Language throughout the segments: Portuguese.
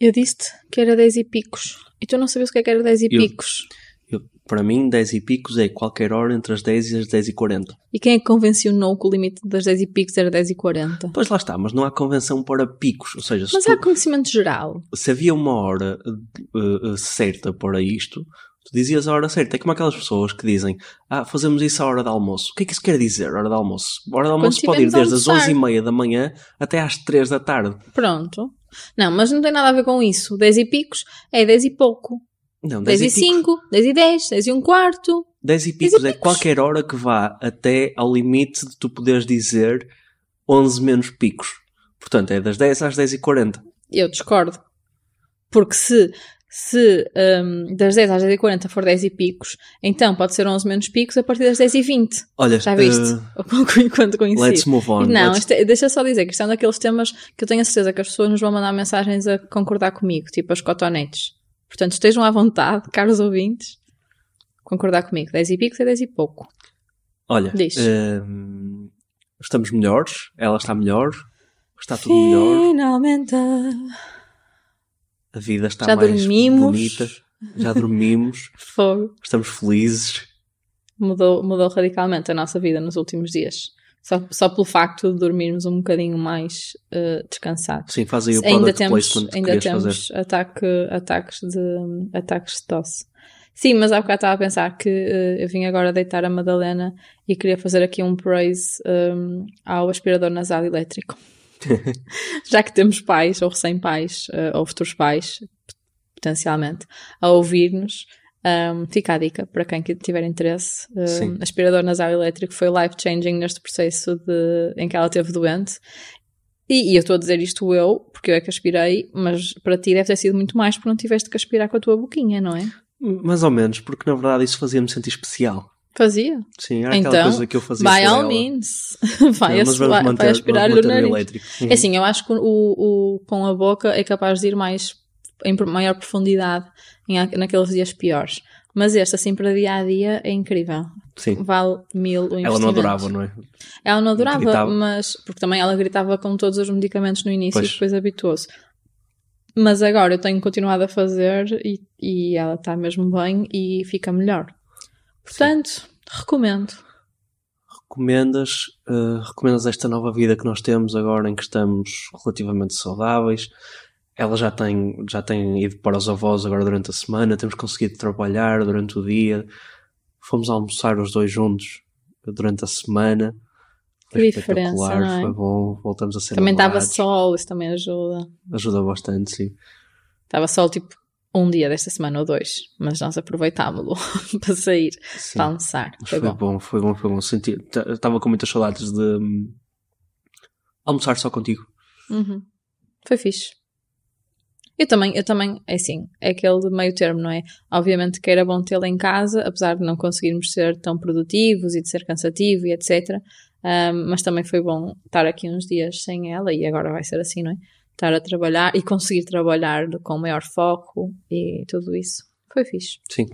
Eu disse-te que era 10 e picos. E tu não sabias o que é que era 10 e Eu- picos. Eu- para mim, 10 e picos é qualquer hora entre as 10 e as 10 e 40. E quem é que convencionou que o limite das 10 e picos era 10 e 40? Pois lá está, mas não há convenção para picos. Ou seja, se, Mas tu- há conhecimento geral. se havia uma hora eh, certa para isto, tu dizias a hora certa. É como aquelas pessoas que dizem, ah, fazemos isso à hora de almoço. O que é que isso quer dizer, hora de almoço? A hora de almoço pode ir desde as almoçar. 11h30 da manhã até às 3 da tarde. Pronto. Não, mas não tem nada a ver com isso. 10 e picos é 10 e pouco. Não, 10 10 e e picos. 5, 10 e 10, 10 e um quarto. 10 e 10 e picos é qualquer hora que vá até ao limite de tu poderes dizer 11 menos picos. Portanto, é das 10 às 10 e 40. Eu discordo. Porque se, se hum, das 10 às 10 e 40 for 10 e picos, então pode ser 11 menos picos a partir das 10 e 20. Olha, Já viste? eh, Quando conheci. let's move on. Não, isto é- deixa só dizer que isto é um daqueles temas que eu tenho a certeza que as pessoas nos vão mandar mensagens a concordar comigo, tipo as cotonetes. Portanto, estejam à vontade, caros ouvintes, concordar comigo. 10 e picos é 10 e pouco. Olha, ehm, estamos melhores, ela está melhor, está tudo melhor, Finalmente. A vida está Já mais dormimos. bonita, já dormimos, Fogo. estamos felizes. Mudou, mudou radicalmente a nossa vida nos últimos dias. Só, só pelo facto de dormirmos um bocadinho mais eh, descansados. Sim, faz aí o ainda temos, ainda temos fazer. ataque, ataques, de, ataques de tosse. Sim, mas há bocado estava a pensar que eh, eu vim agora deitar a Madalena e queria fazer aqui um praise um, ao aspirador nasal elétrico. Já que temos pais, ou recém-pais, eh, ou futuros pais, potencialmente, a ouvir-nos, um, fica a dica para quem que tiver interesse. Um, aspirador nasal elétrico foi life-changing neste processo de, em que ela esteve doente. E, e eu estou a dizer isto eu, porque eu é que aspirei, mas para ti deve ter sido muito mais porque não tiveste que aspirar com a tua boquinha, não é? Mais ou menos, porque na verdade isso fazia-me sentir especial. Fazia. Sim, era aquela Então, coisa que eu fazia By all ela. means. Vai, Não, vai, manter, vai aspirar-lhe o nariz. elétrico. É assim, eu acho que o, o, com a boca é capaz de ir mais em maior profundidade em, naqueles dias piores. Mas este, assim, para dia a dia, é incrível. Sim. Vale mil o investimento. Ela não adorava, não é? Ela não adorava, Gritava. mas. Porque também ela gritava com todos os medicamentos no início Pois. e depois habituou-se. Mas agora eu tenho continuado a fazer e, e ela está mesmo bem e fica melhor. Portanto, recomendo. recomendas, eh, recomendas esta nova vida que nós temos agora em que estamos relativamente saudáveis. Ela já tem, já tem ido para os avós agora durante a semana, temos conseguido trabalhar durante o dia. Fomos almoçar os dois juntos durante a semana. Foi Que espetacular, diferença, não é? foi bom, voltamos a ser Também estava sol, isso também ajuda. Ajuda bastante, sim. Estava sol tipo um dia desta semana ou dois, mas nós aproveitámos-lo para sair, sim. para almoçar. Foi foi bom. bom, foi bom, foi bom. Senti, t- estava com muitas saudades de hum, almoçar só contigo. Uhum. Foi fixe. Eu também, eu também, é assim, é aquele de meio termo, não é? Obviamente que era bom tê-la em casa, apesar de não conseguirmos ser tão produtivos e de ser cansativo e etc. Ahm, mas também foi bom estar aqui uns dias sem ela e agora vai ser assim, não é? Estar a trabalhar e conseguir trabalhar com maior foco e tudo isso. Foi fixe. Sim.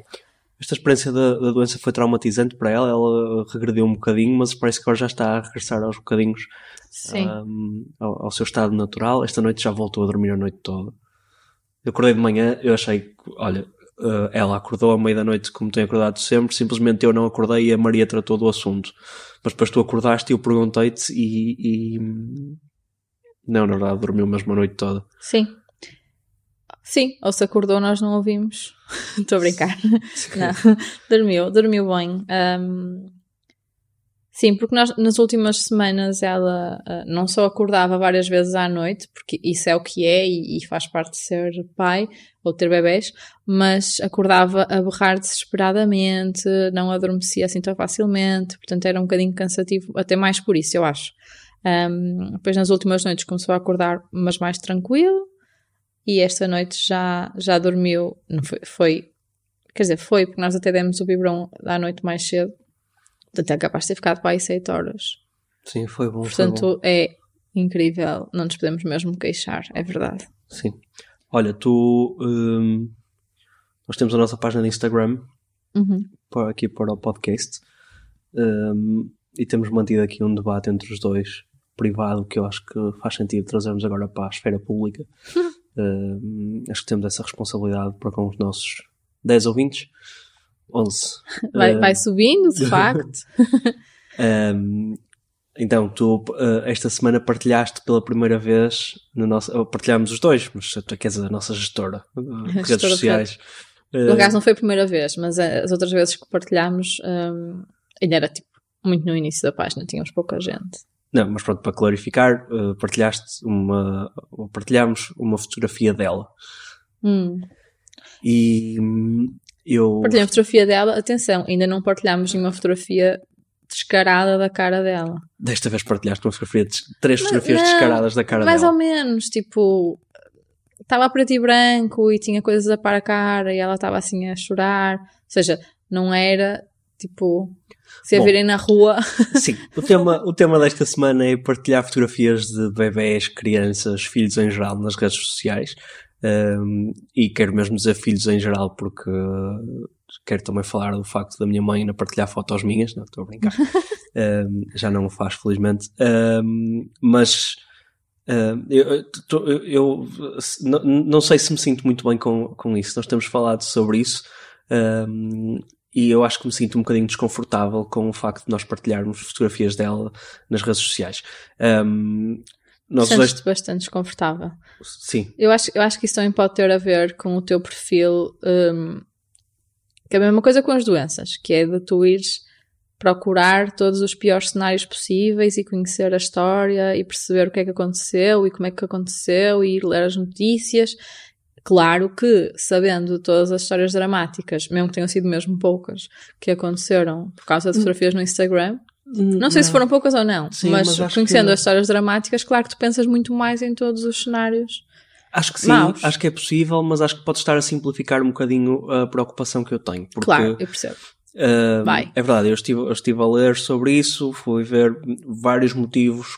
Esta experiência da, da doença foi traumatizante para ela, ela regrediu um bocadinho, mas parece que agora já está a regressar aos bocadinhos Sim. hum, ao, ao seu estado natural. Esta noite já voltou a dormir a noite toda. Eu acordei de manhã, eu achei que, olha, eh, ela acordou à meia da noite como tem acordado sempre, simplesmente eu não acordei e a Maria tratou do assunto. Mas depois tu acordaste e eu perguntei-te e, e, Não, na verdade, dormiu mesmo a noite toda. Sim. Sim, ou se acordou, nós não ouvimos. Estou a brincar. Não, dormiu, dormiu bem. Ahm, sim, porque nós, nas últimas semanas ela ah, não só acordava várias vezes à noite, porque isso é o que é e, e faz parte de ser pai ou ter bebés, mas acordava a berrar desesperadamente, não adormecia assim tão facilmente, portanto era um bocadinho cansativo, até mais por isso, eu acho. Ahm, depois nas últimas noites começou a acordar, mas mais tranquilo, e esta noite já, já dormiu, não foi, foi Quer dizer, foi, porque nós até demos o biberão à noite mais cedo. Portanto, é capaz de ter ficado para aí 7 horas. Sim, foi bom. foi bom. Portanto, é incrível. Não nos podemos mesmo queixar, é verdade. Sim. Olha, tu. hum, nós temos a nossa página de Instagram Uhum. para, aqui para o podcast hum, e temos mantido aqui um debate entre os dois, privado, que eu acho que faz sentido trazermos agora para a esfera pública. Uh, acho que temos essa responsabilidade para com os nossos 10 ouvintes. 11. Vai, uh, vai subindo, de facto. um, então, tu uh, esta semana partilhaste pela primeira vez no nosso. Partilhámos os dois, mas tu queres a nossa gestora de redes sociais. No caso, não foi a primeira vez, mas as outras vezes que partilhámos um, ainda era tipo muito no início da página, tínhamos pouca gente. Não, mas pronto, para clarificar, uh, partilhaste uma. Partilhámos uma fotografia dela. Hum. E eu. Partilhamos a fotografia dela, atenção, ainda não partilhámos nenhuma fotografia descarada da cara dela. Desta vez partilhaste uma fotografia, três fotografias não, descaradas da cara mais dela. Mais ou menos, tipo, estava preto e branco e tinha coisas a para a cara e ela estava assim a chorar. Ou seja, não era tipo se a Bom, virem na rua. Sim, o tema, o tema desta semana é partilhar fotografias de bebés, crianças, filhos em geral nas redes sociais. Um, e quero mesmo dizer filhos em geral porque quero também falar do facto da minha mãe ainda partilhar fotos minhas, não estou a brincar, um, já não o faz felizmente, um, mas eu, eu, eu não, não, sei se me sinto muito bem com, com isso, nós temos falado sobre isso e eu acho que me sinto um bocadinho desconfortável com o facto de nós partilharmos fotografias dela nas redes sociais. Um, nós Sentes-te dois... bastante desconfortável. Sim. Eu acho, eu acho que isso também pode ter a ver com o teu perfil, um, que é a mesma coisa com as doenças, que é de tu ires procurar todos os piores cenários possíveis e conhecer a história e perceber o que é que aconteceu e como é que aconteceu e ir ler as notícias Claro que, sabendo todas as histórias dramáticas, mesmo que tenham sido mesmo poucas, que aconteceram por causa de hum. fotografias no Instagram, hum, não sei não. se foram poucas ou não, sim, mas, mas conhecendo que... as histórias dramáticas, claro que tu pensas muito mais em todos os cenários. Acho que sim, maus. acho que é possível, mas acho que pode estar a simplificar um bocadinho a preocupação que eu tenho. Porque, claro, eu percebo. Uh, Vai. É verdade, eu estive, eu estive a ler sobre isso, fui ver vários motivos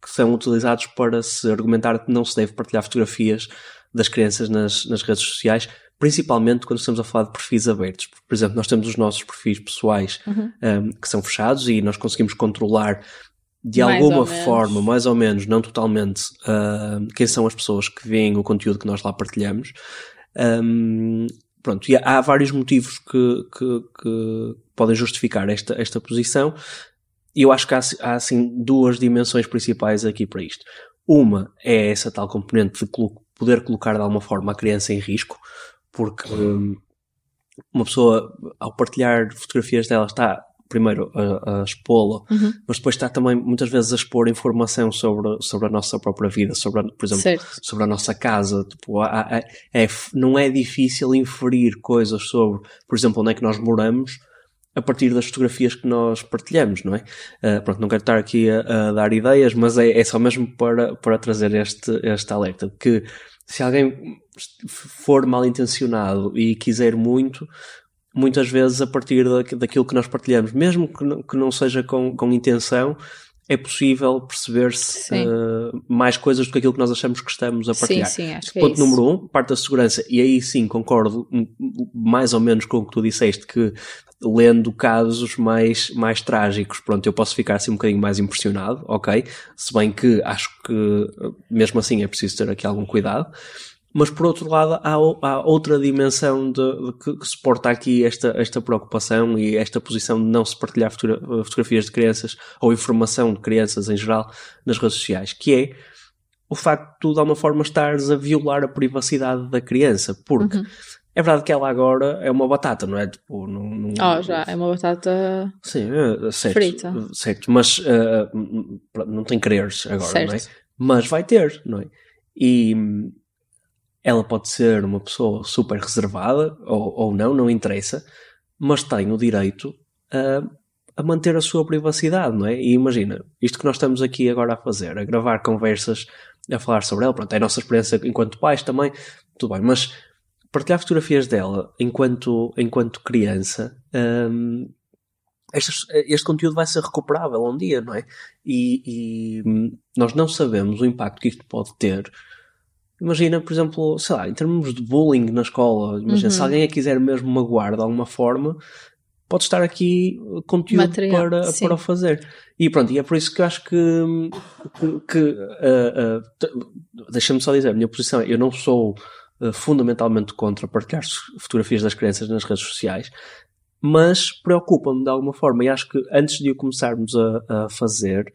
que são utilizados para se argumentar que não se deve partilhar fotografias das crianças nas, nas redes sociais, principalmente quando estamos a falar de perfis abertos. Por exemplo, nós temos os nossos perfis pessoais uhum. um, que são fechados e nós conseguimos controlar de mais alguma forma, mais ou menos, não totalmente, uh, quem são as pessoas que veem o conteúdo que nós lá partilhamos. Um, pronto, e há, há vários motivos que, que, que, podem justificar esta, esta posição. E eu acho que há, há assim duas dimensões principais aqui para isto. Uma é essa tal componente de poder colocar de alguma forma a criança em risco, porque um, uma pessoa, ao partilhar fotografias dela, está primeiro a, a expô-la, uhum. mas depois está também muitas vezes a expor informação sobre, sobre a nossa própria vida, sobre, a, por exemplo, certo. sobre a nossa casa. Tipo, há, há, é, não é difícil inferir coisas sobre, por exemplo, onde é que nós moramos a partir das fotografias que nós partilhamos, não é? Uh, pronto, não quero estar aqui a, a dar ideias, mas é, é, só mesmo para, para trazer este, este alerta que se alguém for mal intencionado e quiser muito, muitas vezes a partir daquilo que nós partilhamos, mesmo que não, que não seja com, com intenção, é possível perceber-se uh, mais coisas do que aquilo que nós achamos que estamos a partilhar. Sim, sim, acho que é Ponto é número um, parte da segurança, e aí sim concordo mais ou menos com o que tu disseste, que lendo casos mais, mais trágicos, pronto, eu posso ficar assim um bocadinho mais impressionado, ok? Se bem que acho que mesmo assim é preciso ter aqui algum cuidado. Mas por outro lado, há, há outra dimensão de, de que, que, suporta aqui esta, esta preocupação e esta posição de não se partilhar fotografias de crianças ou informação de crianças em geral nas redes sociais, que é o facto de tu, de alguma forma, estares a violar a privacidade da criança, porque uhum. é verdade que ela agora é uma batata, não é? Tipo, não, não... Oh, já, é uma batata Sim, é, certo, frita. Certo, mas uh, não tem quereres agora, certo. não é? Mas vai ter, não é? E ela pode ser uma pessoa super reservada, ou, ou não, não interessa, mas tem o direito a, a manter a sua privacidade, não é? E imagina, isto que nós estamos aqui agora a fazer, a gravar conversas, a falar sobre ela, pronto, é a nossa experiência enquanto pais também, tudo bem, mas partilhar fotografias dela enquanto, enquanto criança, hum, este, este, conteúdo vai ser recuperável um dia, não é? E, e, nós não sabemos o impacto que isto pode ter Imagina, por exemplo, sei lá, em termos de bullying na escola, imagina, uhum. se alguém a quiser mesmo magoar de alguma forma, pode estar aqui conteúdo Material, para, sim. para o fazer. E pronto, e é por isso que eu acho que, que, que, ah, t- deixa-me só dizer, a minha posição é, eu não sou ah, fundamentalmente contra partilhar fotografias das crianças nas redes sociais, mas preocupa-me de alguma forma e acho que antes de o começarmos a, a fazer,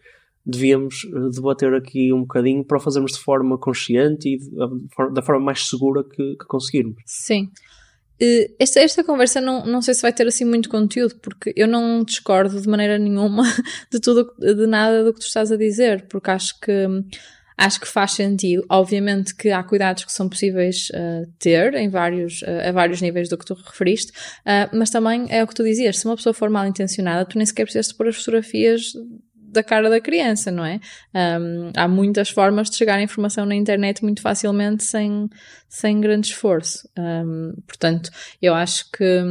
devíamos eh, debater aqui um bocadinho para o fazermos de forma consciente e for- da forma mais segura que, que conseguirmos. Sim. Eh, Esta, esta conversa não, não sei se vai ter assim muito conteúdo, porque eu não discordo de maneira nenhuma de tudo, de nada do que tu estás a dizer, porque acho que acho que faz sentido. Obviamente que há cuidados que são possíveis eh, ter em vários, eh, a vários níveis do que tu referiste, eh, mas também é o que tu dizias, se uma pessoa for mal intencionada, tu nem sequer precisas de pôr as fotografias da cara da criança, não é? Um, há muitas formas de chegar à informação na internet muito facilmente sem, sem grande esforço. Um, portanto, eu acho que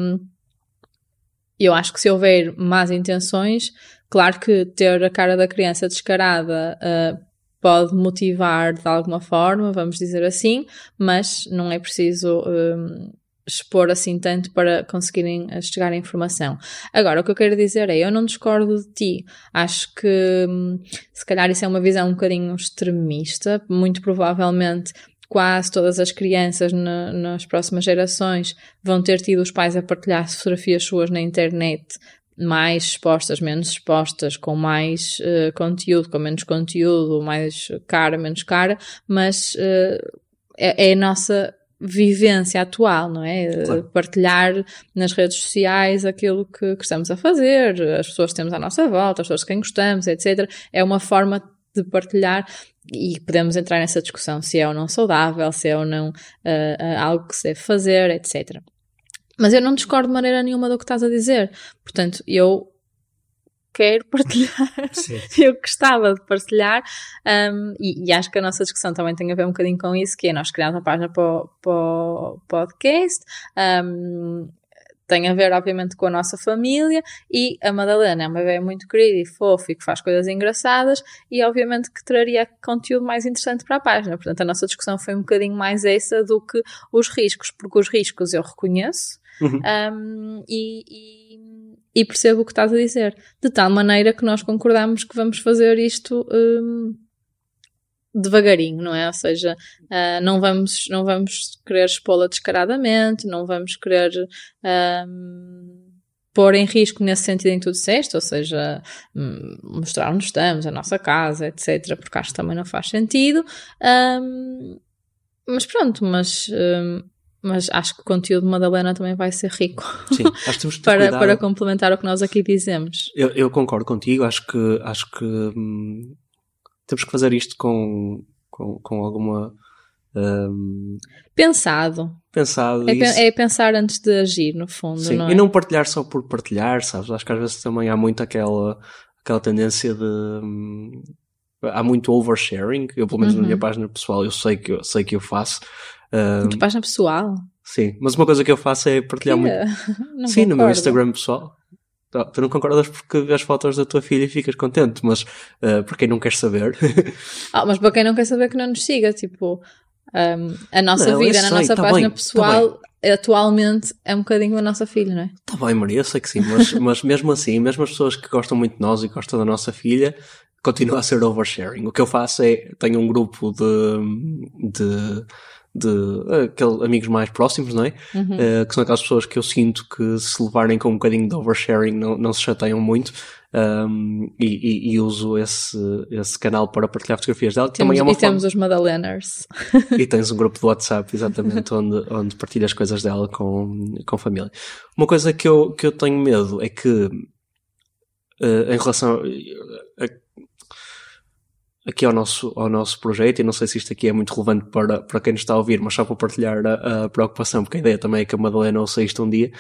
eu acho que se houver más intenções, claro que ter a cara da criança descarada uh, pode motivar de alguma forma, vamos dizer assim, mas não é preciso um, expor assim tanto para conseguirem chegar à informação. Agora, o que eu quero dizer é, eu não discordo de ti. Acho que hum, se calhar isso é uma visão um bocadinho extremista, muito provavelmente quase todas as crianças na, nas próximas gerações vão ter tido os pais a partilhar fotografias suas na internet mais expostas, menos expostas, com mais uh, conteúdo, com menos conteúdo, mais cara, menos cara, mas uh, é, é, a nossa vivência atual, não é? Claro. Partilhar nas redes sociais aquilo que, que, estamos a fazer, as pessoas que temos à nossa volta, as pessoas de quem gostamos, etc. É uma forma de partilhar e podemos entrar nessa discussão se é ou não saudável, se é ou não uh, uh, algo que se deve fazer, etc. Mas eu não discordo de maneira nenhuma do que estás a dizer. Portanto, eu quero partilhar. Eu gostava de partilhar um, e, e, acho que a nossa discussão também tem a ver um bocadinho com isso, que é nós criamos uma página para o, para o podcast, um, tem a ver obviamente com a nossa família e a Madalena é uma bebê muito querida e fofa e que faz coisas engraçadas e obviamente que traria conteúdo mais interessante para a página. Portanto, a nossa discussão foi um bocadinho mais essa do que os riscos, porque os riscos eu reconheço Uhum. um, e, e, e, percebo o que estás a dizer. De tal maneira que nós concordamos que vamos fazer isto um, devagarinho, não é? Ou seja, uh, não, vamos, não vamos querer expô-la descaradamente, não vamos querer um, pôr em risco nesse sentido em que tu disseste, ou seja, hum, mostrar onde estamos, a nossa casa, etc., porque acho que também não faz sentido. Um, mas pronto, mas hum, mas acho que o conteúdo de Madalena também vai ser rico. Sim, acho que temos que para, cuidado. para complementar o que nós aqui dizemos. Eu, eu concordo contigo, acho que, acho que hum, temos que fazer isto com, com, com alguma. Hum, Pensado. pensado. É, isso. é, pensar antes de agir, no fundo. Sim, não é? e não partilhar só por partilhar, sabes? Acho que às vezes também há muito aquela, aquela tendência de. Hum, há muito oversharing. Eu, pelo menos uhum. na minha página pessoal, eu sei que eu, sei que eu faço. Um, tua página pessoal? Sim, mas uma coisa que eu faço é partilhar muito. Não sim, concordo. no meu Instagram pessoal. Tu não concordas porque vês fotos da tua filha e ficas contente, mas uh, para quem não quer saber. ah, mas para quem não quer saber que não nos siga, tipo, um, a nossa não, vida na nossa tá página bem, pessoal tá atualmente é um bocadinho a nossa filha, não é? Está bem, Maria, eu sei que sim, mas, mas mesmo assim, mesmo as pessoas que gostam muito de nós e gostam da nossa filha, continua a ser oversharing. O que eu faço é, tenho um grupo de, de de aqueles amigos mais próximos, não é? Uhum. Uh, que são aquelas pessoas que eu sinto que se levarem com um bocadinho de oversharing não, não se chateiam muito um, e, e, e, uso esse, esse canal para partilhar fotografias dela. Temos, Também é uma e temos os Madaleners. e tens um grupo de WhatsApp, exatamente, onde, onde partilhas coisas dela com, com a família. Uma coisa que eu, que eu tenho medo é que uh, em relação a, a aqui ao nosso, ao nosso projeto, e não sei se isto aqui é muito relevante para, para quem nos está a ouvir, mas só para partilhar a, a preocupação, porque a ideia também é que a Madalena ouça isto um dia,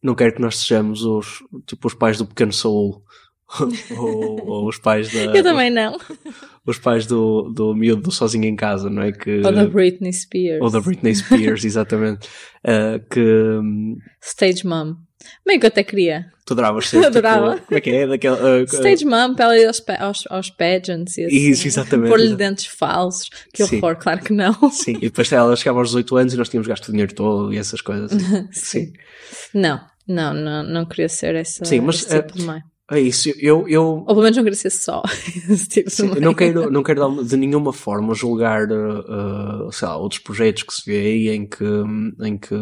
não quero que nós sejamos os, tipo, os pais do pequeno Saul, ou, ou, os pais da... Eu também não. Os pais do, do miúdo do Sozinho em Casa, não é? Que, ou da Britney Spears. Ou da Britney Spears, exatamente. Uh, que... Stage Mom. Bem que eu até queria. Tu adoravas ser, Adorava. Tipo, como é que é? Daquele, uh, Stage Mom para ela ir aos, aos, aos pageants e assim. Isso, exatamente. Pôr-lhe dentes falsos. Que horror, Sim. claro que não. Sim, e depois ela chegava aos 18 anos e nós tínhamos gasto o dinheiro todo e essas coisas. Sim. Sim. Não. Não, não, não queria ser essa, Sim, mas, esse tipo de mãe. É isso, eu, eu, Ou pelo menos não queria ser só tipo Sim, não quero, não quero de nenhuma forma julgar, uh, sei lá, outros projetos que se vê aí em que, em que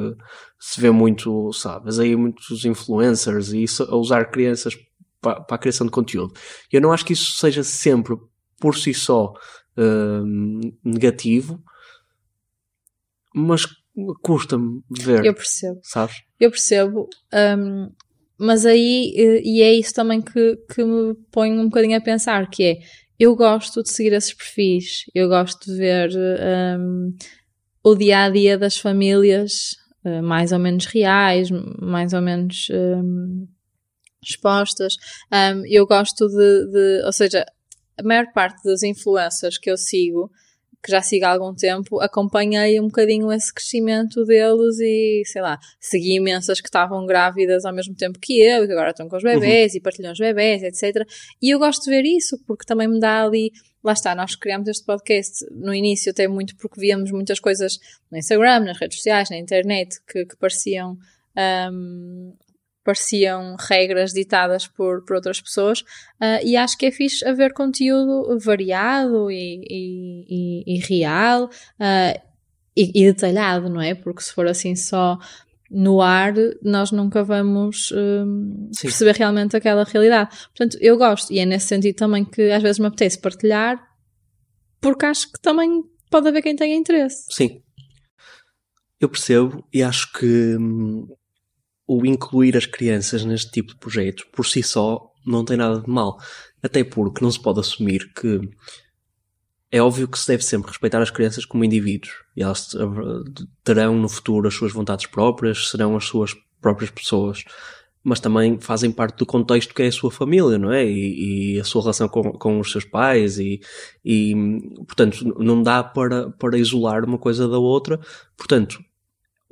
se vê muito, sabes, aí muitos influencers e isso, a usar crianças para, para a criação de conteúdo. Eu não acho que isso seja sempre, por si só, uh, negativo, mas custa-me ver, Eu percebo. sabes? Eu percebo. hum, mas aí, eh, e é isso também que, que me põe um bocadinho a pensar, que é, eu gosto de seguir esses perfis, eu gosto de ver hum, o dia-a-dia das famílias eh, mais ou menos reais, mais ou menos hum, expostas. Hum, eu gosto de, de, ou seja, a maior parte das influências que eu sigo, que já sigo há algum tempo, acompanhei um bocadinho esse crescimento deles e, sei lá, segui imensas que estavam grávidas ao mesmo tempo que eu, e que agora estão com os bebés e partilham os bebés, etc. E eu gosto de ver isso, porque também me dá ali, lá está, nós criamos este podcast no início até muito porque víamos muitas coisas no Instagram, nas redes sociais, na internet, que, que pareciam hum, pareciam regras ditadas por, por outras pessoas uh, e acho que é fixe haver conteúdo variado e, e, e, e real uh, e, detalhado, não é? Porque se for assim só no ar, nós nunca vamos um, perceber realmente aquela realidade. Portanto, eu gosto, e é nesse sentido também que às vezes me apetece partilhar, porque acho que também pode haver quem tenha interesse. Sim. Eu percebo e acho que hum, o incluir as crianças neste tipo de projetos por si só não tem nada de mal. Até porque não se pode assumir que é óbvio que se deve sempre respeitar as crianças como indivíduos e elas terão no futuro as suas vontades próprias, serão as suas próprias pessoas, mas também fazem parte do contexto que é a sua família, não é? E, e a sua relação com, com os seus pais e, e, portanto, não dá para, para isolar uma coisa da outra. Portanto,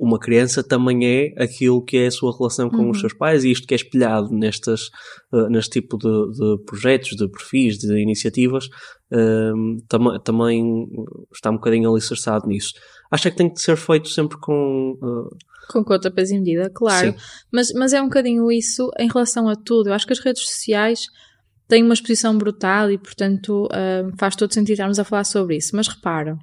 uma criança também é aquilo que é a sua relação com uhum. os seus pais e isto que é espelhado nestas, uh, neste tipo de, de, projetos, de perfis, de iniciativas, uh, tam também está um bocadinho alicerçado nisso. Acha que tem que ser feito sempre com... Uh... Com conta, peso e medida, claro. Mas, mas é um bocadinho isso em relação a tudo. Eu acho que as redes sociais têm uma exposição brutal e, portanto, faz todo sentido estarmos a falar sobre isso. Mas repara,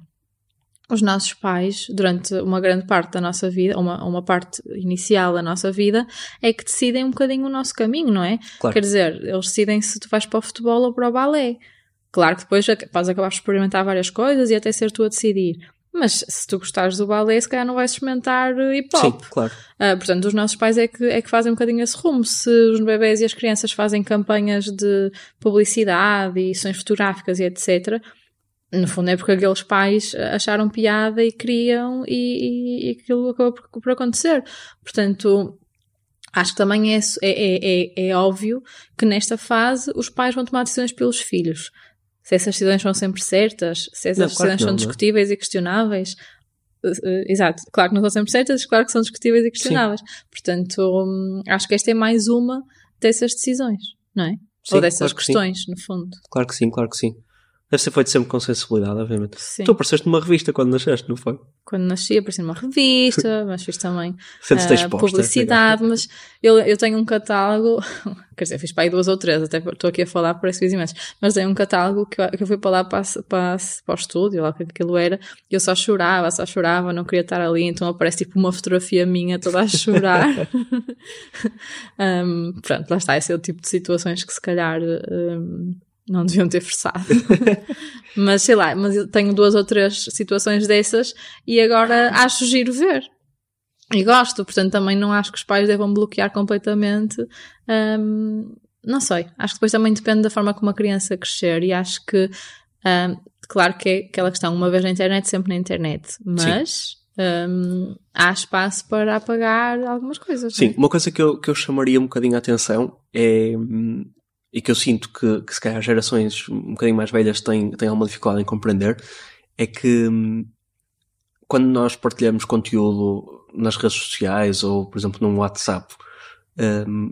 os nossos pais, durante uma grande parte da nossa vida, uma, uma parte inicial da nossa vida, é que decidem um bocadinho o nosso caminho, não é? Claro. Quer dizer, eles decidem se tu vais para o futebol ou para o balé. Claro que depois podes acabar de experimentar várias coisas e até ser tu a decidir. Mas se tu gostares do balé, se calhar não vais experimentar hip hop. Sim, claro. Uh, portanto, os nossos pais é que, é que fazem um bocadinho esse rumo. Se os bebés e as crianças fazem campanhas de publicidade e sessões fotográficas e etc., no fundo é porque aqueles pais acharam piada e queriam e, e, e aquilo acabou por, por, acontecer. Portanto, acho que também é, é, é, é, óbvio que nesta fase os pais vão tomar decisões pelos filhos. Se essas decisões são sempre certas, se essas não, decisões claro são não, discutíveis não. e questionáveis. Uh, uh, exato, claro que não são sempre certas, claro que são discutíveis e questionáveis. Sim. Portanto, um, acho que esta é mais uma dessas decisões, não é? Sim, Ou dessas claro questões, sim. no fundo. Claro que sim, claro que sim. Deve ser feito sempre com sensibilidade, obviamente. Sim. Tu apareceste numa revista quando nasceste, não foi? Quando nasci, apareci numa revista, mas fiz também uh, exposta, publicidade, mas eu, eu tenho um catálogo, quer dizer, fiz para aí duas ou três, até estou aqui a falar, parece que fiz imensos, mas tenho um catálogo que eu, que eu fui para lá para, para, para o estúdio, lá o que aquilo era, e eu só chorava, só chorava, não queria estar ali, então aparece tipo uma fotografia minha toda a chorar. um, pronto, lá está, esse é o tipo de situações que se calhar... Um, não deviam ter forçado. mas sei lá, mas eu tenho duas ou três situações dessas e agora acho giro ver. E gosto, portanto também não acho que os pais devam bloquear completamente. Um, não sei, acho que depois também depende da forma como a criança crescer e acho que, um, claro que é aquela questão, uma vez na internet, sempre na internet, mas um, há espaço para apagar algumas coisas. Sim, é? uma coisa que eu, que eu chamaria um bocadinho a atenção é e que eu sinto que, que se calhar gerações um bocadinho mais velhas têm, têm alguma dificuldade em compreender, é que hum, quando nós partilhamos conteúdo nas redes sociais ou, por exemplo, num WhatsApp, um,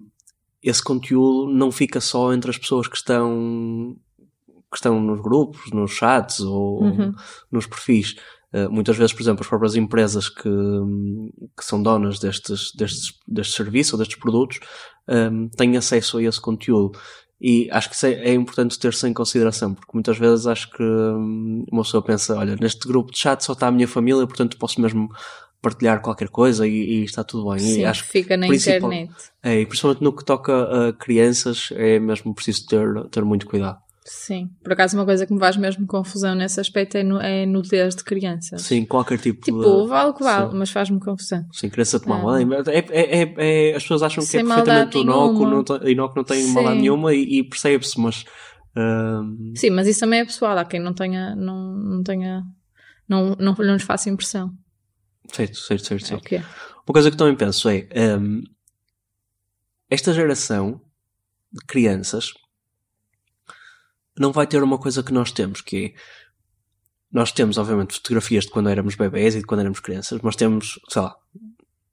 esse conteúdo não fica só entre as pessoas que estão que estão nos grupos, nos chats ou Uhum. nos perfis. Uh, muitas vezes, por exemplo, as próprias empresas que, que são donas destes, destes, destes serviços ou destes produtos um, têm acesso a esse conteúdo. E acho que isso é, é importante ter-se em consideração, porque muitas vezes acho que hum, uma pessoa pensa, olha, neste grupo de chat só está a minha família, portanto posso mesmo partilhar qualquer coisa e, e está tudo bem. Sim, e acho fica na internet. É, e principalmente no que toca a crianças, é mesmo preciso ter, ter muito cuidado. Sim, por acaso uma coisa que me faz mesmo confusão nesse aspecto é, no, é nudez de crianças. Sim, qualquer tipo, tipo de... vale o que vale, sim. mas faz-me confusão. Sim, criança tomar ah. banho. É, é, é, é, as pessoas acham que é perfeitamente inócuo, não, inócuo não tem sim. maldade nenhuma e, e percebe-se, mas... Uh... Sim, mas isso também é pessoal, há quem não tenha... Não, não tenha não, não, não lhes faça impressão. Certo, certo, certo. certo. Okay. Uma coisa que também penso é... Um, esta geração de crianças não vai ter uma coisa que nós temos, que é, nós temos, obviamente, fotografias de quando éramos bebés e de quando éramos crianças, mas temos, sei lá,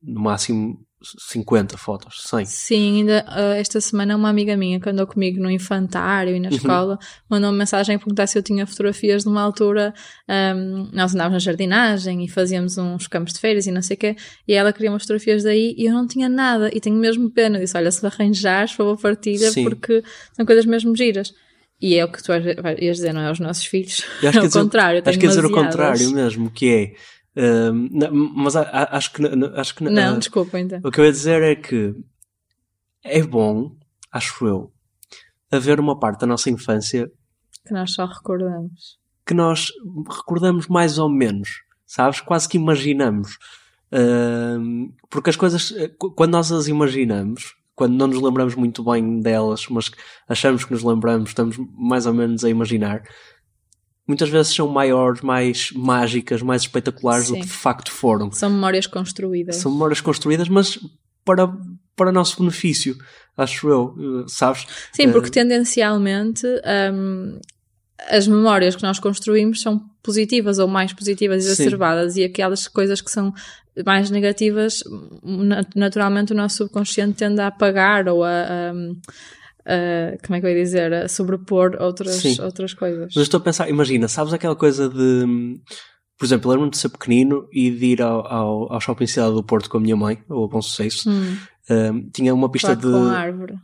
no máximo 50 fotos, 100. Sim, ainda uh, esta semana uma amiga minha que andou comigo no infantário e na uhum. escola mandou uma mensagem a perguntar se eu tinha fotografias de uma altura. Um, nós andávamos na jardinagem e fazíamos uns campos de feiras e não sei o quê, e ela queria umas fotografias daí e eu não tinha nada e tenho mesmo pena. Disse: Olha, se arranjares, favor, partilha, Sim. porque são coisas mesmo giras. E é o que tu ias dizer, não é? Os nossos filhos. Eu acho é o contrário. Acho que é dizer o contrário mesmo, que é. Uh, mas acho que. Acho que não, uh, desculpa então. O que eu ia dizer é que é bom, acho eu, haver uma parte da nossa infância que nós só recordamos. Que nós recordamos mais ou menos, sabes? Quase que imaginamos. Uh, porque as coisas, quando nós as imaginamos, quando não nos lembramos muito bem delas, mas achamos que nos lembramos, estamos mais ou menos a imaginar, muitas vezes são maiores, mais mágicas, mais espetaculares Sim. do que de facto foram. São memórias construídas. São memórias construídas, mas para, para nosso benefício, acho eu, eh, sabes? Sim, porque uh, tendencialmente um, as memórias que nós construímos são positivas ou mais positivas e exacerbadas e aquelas coisas que são mais negativas, naturalmente o nosso subconsciente tende a apagar ou a, a, a como é que eu ia dizer, a sobrepor outras, outras coisas. Mas estou a pensar, imagina, sabes aquela coisa de, por exemplo, lembro-me de ser pequenino e de ir ao, ao, ao shopping Cidade do Porto com a minha mãe, ou a Bom Sucesso, hum. um, tinha uma pista claro, de... Com árvore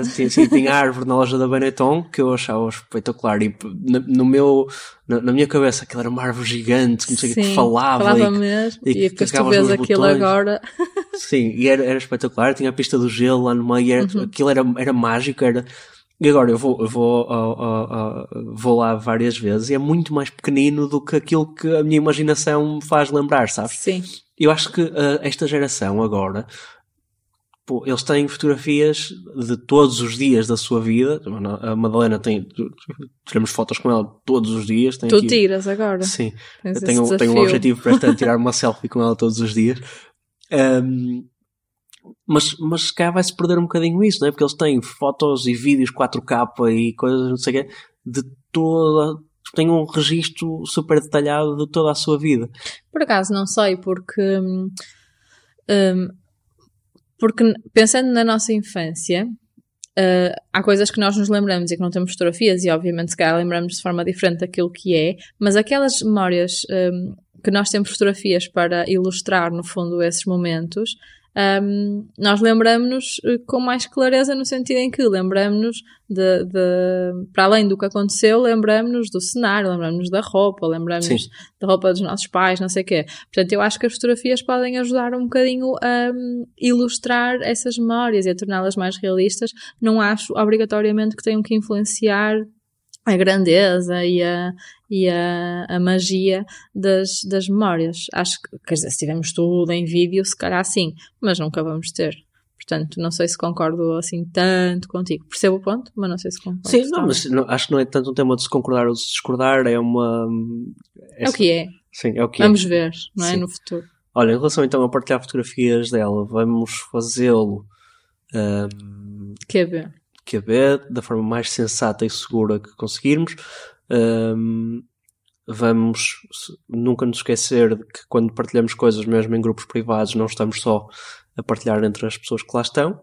Assim, assim, tinha árvore na loja da Benetton que eu achava espetacular e no meu na, na minha cabeça aquilo era uma árvore gigante que, sei, que falava, falava e, mesmo e, e que tu vês aquilo botões. agora sim, e era, era espetacular tinha a pista do gelo lá no meio era, uhum. aquilo era, era mágico era e agora eu vou, eu vou, vou lá várias vezes e é muito mais pequenino do que aquilo que a minha imaginação me faz lembrar, sabes? Sim. Eu acho que uh, esta geração agora Pô, eles têm fotografias de todos os dias da sua vida. A Madalena tem. Tiramos fotos com ela todos os dias. Tem tu aqui, tiras agora. Sim. eu tenho, tenho um objetivo para esta, tirar uma selfie com ela todos os dias. Um, mas, mas se calhar vai-se perder um bocadinho isso, não é? Porque eles têm fotos e vídeos 4K e coisas, não sei o quê, de toda. Têm um registro super detalhado de toda a sua vida. Por acaso, não sei, porque. Hum, hum porque pensando na nossa infância, uh, há coisas que nós nos lembramos e que não temos fotografias, e obviamente se calhar lembramos de forma diferente daquilo que é, mas aquelas memórias um, que nós temos fotografias para ilustrar, no fundo, esses momentos, um, nós lembramos-nos eh, com mais clareza no sentido em que lembramos-nos de, de, para além do que aconteceu, lembramos-nos do cenário, lembramos-nos da roupa, lembramos-nos da roupa dos nossos pais, não sei o quê. Portanto, eu acho que as fotografias podem ajudar um bocadinho a um, ilustrar essas memórias e a torná-las mais realistas. Não acho obrigatoriamente que tenham que influenciar a grandeza e a, e a, a magia das, das memórias. Acho que, quer dizer, se tivermos tudo em vídeo, se calhar sim, mas nunca vamos ter. Portanto, não sei se concordo assim tanto contigo. Percebo o ponto, mas não sei se concordo. Sim, não, mas não, acho que não é tanto um tema de se concordar ou de se discordar, é uma. É, é o que é. Sim, é o que vamos é. ver, não é? Sim. No futuro. Olha, em relação então a partilhar fotografias dela, vamos fazê-lo. Um, Quer ver? Caber da forma mais sensata e segura que conseguirmos. Um, vamos nunca nos esquecer de que quando partilhamos coisas, mesmo em grupos privados, não estamos só a partilhar entre as pessoas que lá estão.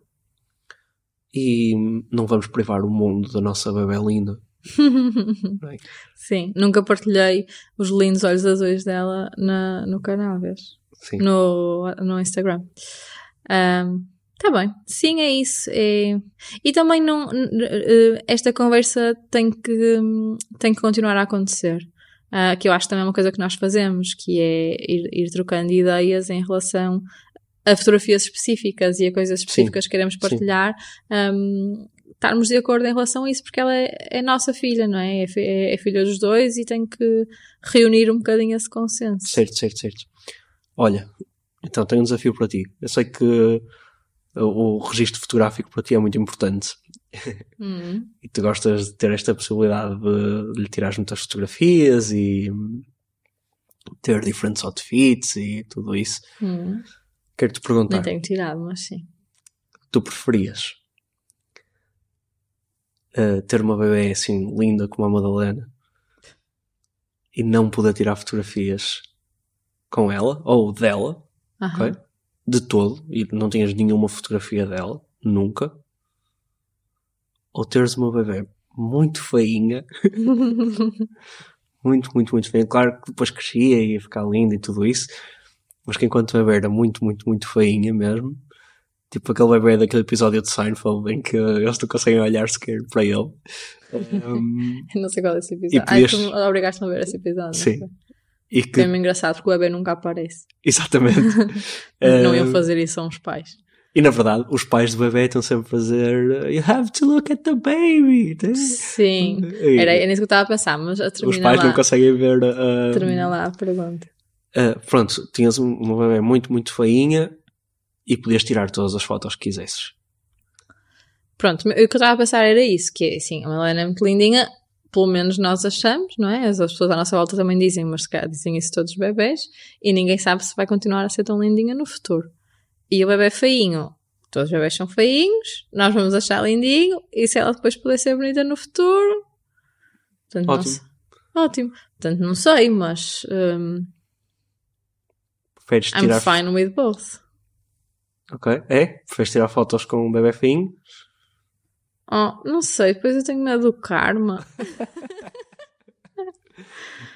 E não vamos privar o mundo da nossa bebê linda Sim, nunca partilhei os lindos olhos azuis dela na, no canal, vês? sim. No, no Instagram. Ahm, tá bem. Sim, é isso. É... E também não. n- Esta conversa tem que, tem que continuar a acontecer. Ah, que eu acho também é uma coisa que nós fazemos, que é ir, ir trocando ideias em relação a fotografias específicas e a coisas específicas que queremos partilhar. Hum, estarmos de acordo em relação a isso, porque ela é, é nossa filha, não é? É, é- é filha dos dois e tem que reunir um bocadinho esse consenso. Certo, certo, certo. Olha, então tenho um desafio para ti. Eu sei que o, o registro fotográfico para ti é muito importante Hum. e tu gostas de ter esta possibilidade de, de lhe tirar muitas fotografias e ter diferentes outfits e tudo isso. Hum. Quero-te Nem perguntar, tenho tirado, mas sim. tu preferias eh, ter uma bebê assim linda como a Madalena e não poder tirar fotografias com ela ou dela, Aham. ok? De todo, e não tinhas nenhuma fotografia dela, nunca. Ou teres uma bebê muito feinha, muito, muito, muito feinha. Claro que depois crescia e ia ficar linda e tudo isso, mas que enquanto bebê era muito, muito, muito feinha mesmo. Tipo aquele bebê daquele episódio de Seinfeld em que eles não conseguem olhar sequer para ele. Um, não sei qual é esse episódio. Podias- Ai, tu me obrigaste-me a ver esse episódio. não Sim. foi? E que, É-me engraçado porque o bebê nunca aparece. exatamente. Não iam fazer isso a uns pais. E na verdade, os pais do bebê estão sempre a fazer You have to look at the baby. Sim. E Era, era nisso que eu estava a pensar, mas a os termina pais lá. não conseguem ver. uh, Termina lá a pergunta. uh, pronto, tinhas um- uma bebê muito, muito feinha e podias tirar todas as fotos que quisesses. Pronto, o que eu estava a pensar era isso, que é assim, a Madalena é muito lindinha, pelo menos nós achamos, não é? As as pessoas à nossa volta também dizem, mas se calhar dizem isso todos os bebés, e ninguém sabe se vai continuar a ser tão lindinha no futuro. E o bebê feinho, todos os bebés são feinhos, nós vamos achar lindinho, e se ela depois puder ser bonita no futuro, portanto, Ótimo. sei. Ótimo. Portanto, não sei, mas um, Preferes I'm tirar. fine with both. Ok, é? Preferes tirar fotos com um bebê feinho? Oh, não sei, depois eu tenho medo do karma.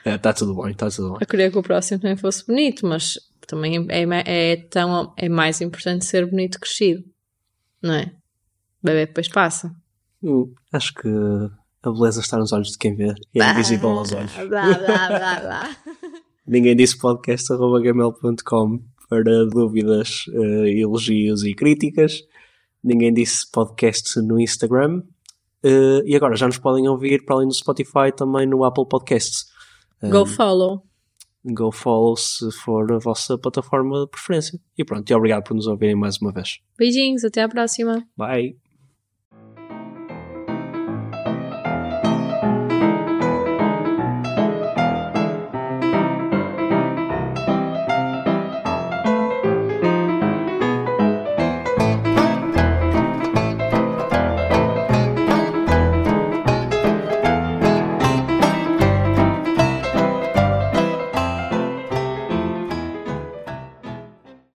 Está tudo bem, está tudo bem. Eu queria que o próximo também fosse bonito, mas também é, é, é tão, é mais importante ser bonito crescido, não é? Bebê depois passa. Hum, acho que a beleza está nos olhos de quem vê e é invisível aos olhos. Blá, blá, blá, blá. Ninguém disse podcast.gmail.com para dúvidas, eh, elogios e críticas. Ninguém disse podcast no Instagram. Eh, e agora já nos podem ouvir para além do Spotify também no Apple Podcasts. Go follow. Go follow se for a vossa plataforma de preferência. E pronto, e obrigado por nos ouvirem mais uma vez. Beijinhos, até à próxima. Bye!